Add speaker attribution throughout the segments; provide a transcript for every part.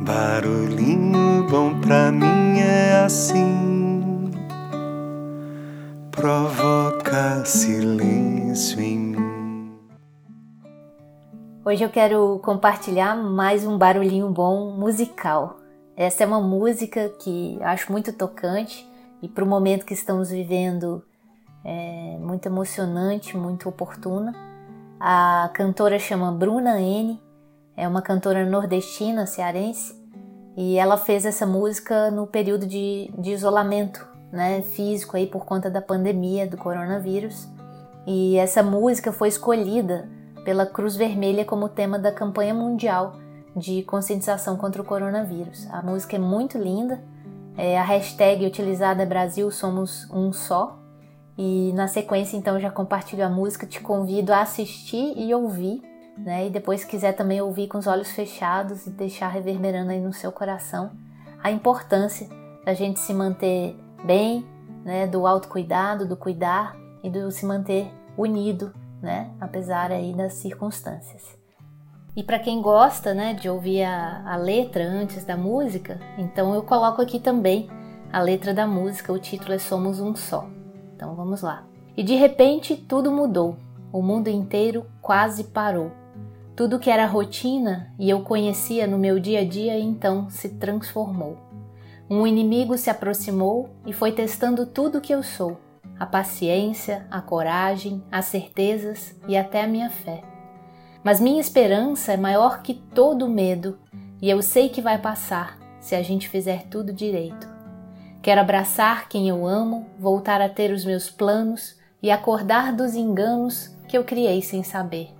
Speaker 1: Barulhinho bom pra mim é assim, provoca silêncio em mim.
Speaker 2: Hoje eu quero compartilhar mais um barulhinho bom musical. Essa é uma música que acho muito tocante e para o momento que estamos vivendo é muito emocionante, muito oportuna. A cantora chama Bruna N, é uma cantora nordestina, cearense, e ela fez essa música no período de, de isolamento né, físico aí por conta da pandemia do coronavírus. E essa música foi escolhida pela Cruz Vermelha como tema da campanha mundial de conscientização contra o coronavírus. A música é muito linda. É, a hashtag utilizada é Brasil Somos Um Só. E na sequência, então, já compartilho a música. Te convido a assistir e ouvir né? E depois quiser também ouvir com os olhos fechados e deixar reverberando aí no seu coração a importância da gente se manter bem, né? Do autocuidado, do cuidar e do se manter unido, né? Apesar aí das circunstâncias. E para quem gosta, né, de ouvir a, a letra antes da música, então eu coloco aqui também a letra da música. O título é Somos um Só. Então vamos lá. E de repente tudo mudou. O mundo inteiro quase parou. Tudo que era rotina e eu conhecia no meu dia a dia então se transformou. Um inimigo se aproximou e foi testando tudo que eu sou: a paciência, a coragem, as certezas e até a minha fé. Mas minha esperança é maior que todo medo e eu sei que vai passar se a gente fizer tudo direito. Quero abraçar quem eu amo, voltar a ter os meus planos e acordar dos enganos que eu criei sem saber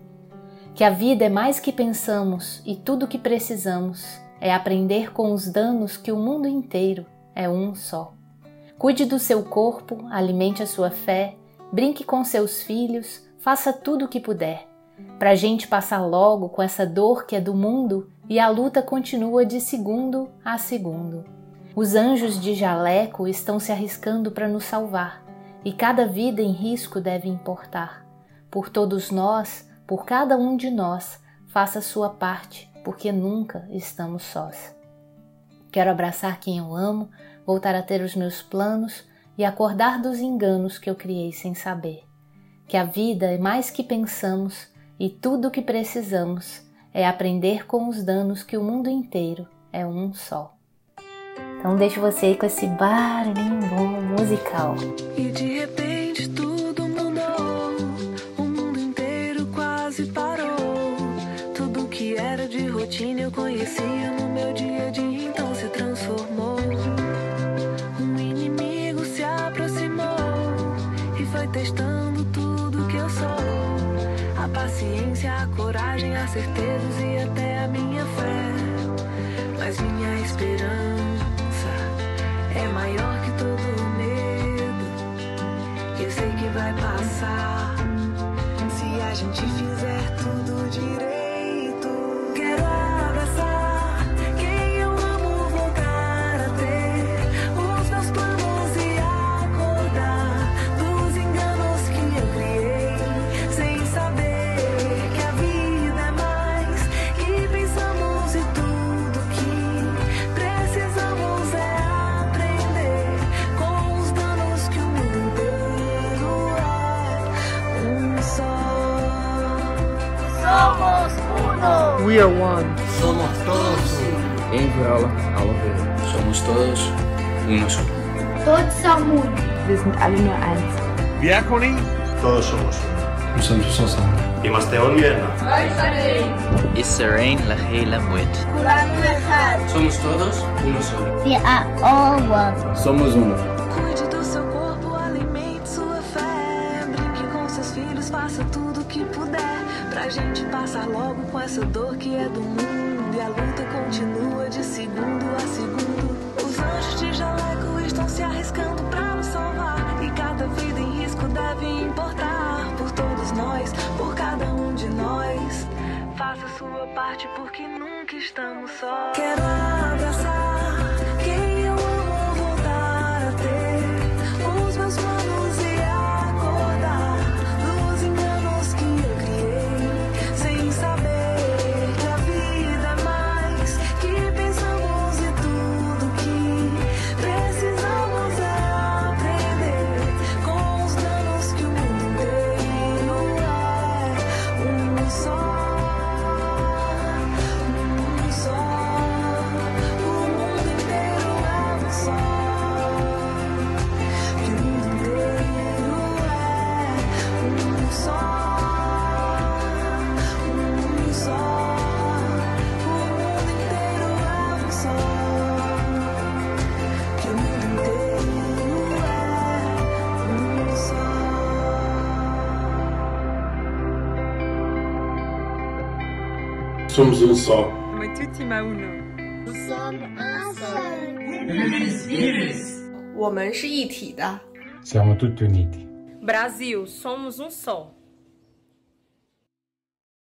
Speaker 2: que a vida é mais que pensamos e tudo o que precisamos é aprender com os danos que o mundo inteiro é um só. Cuide do seu corpo, alimente a sua fé, brinque com seus filhos, faça tudo o que puder. Para a gente passar logo com essa dor que é do mundo e a luta continua de segundo a segundo. Os anjos de jaleco estão se arriscando para nos salvar e cada vida em risco deve importar. Por todos nós, por cada um de nós, faça sua parte, porque nunca estamos sós. Quero abraçar quem eu amo, voltar a ter os meus planos e acordar dos enganos que eu criei sem saber. Que a vida é mais que pensamos e tudo o que precisamos é aprender com os danos que o mundo inteiro é um só. Então deixo você com esse barulhinho bom musical.
Speaker 3: Rotina eu conhecia no meu dia a dia, então se transformou. Um inimigo se aproximou e foi testando tudo que eu sou. A paciência, a coragem, as certezas e até a minha fé. Mas minha esperança é maior que todo medo. E eu sei que vai passar se a gente fizer tudo direito. Somos uno.
Speaker 4: We are one.
Speaker 5: Somos todos
Speaker 6: uno. En Kerala, alle
Speaker 5: Somos todos uno solo.
Speaker 7: Todos somos uno.
Speaker 8: Wir sind alle nur eins.
Speaker 9: Diakoni.
Speaker 10: Todos somos uno.
Speaker 11: Nous sommes Y
Speaker 10: más te olvidan.
Speaker 12: Israel la gela muet.
Speaker 5: Somos todos uno solo.
Speaker 7: We are all one.
Speaker 6: Somos uno.
Speaker 3: Pra gente passar logo com essa dor que é do mundo. E a luta continua de segundo a segundo. Os anjos de jaleco estão se arriscando pra nos salvar. E cada vida em risco deve importar. Por todos nós, por cada um de nós. Faça sua parte porque nunca estamos só. Quero abraçar
Speaker 9: Siamo tutti uniti.
Speaker 8: Brasil, somos um só.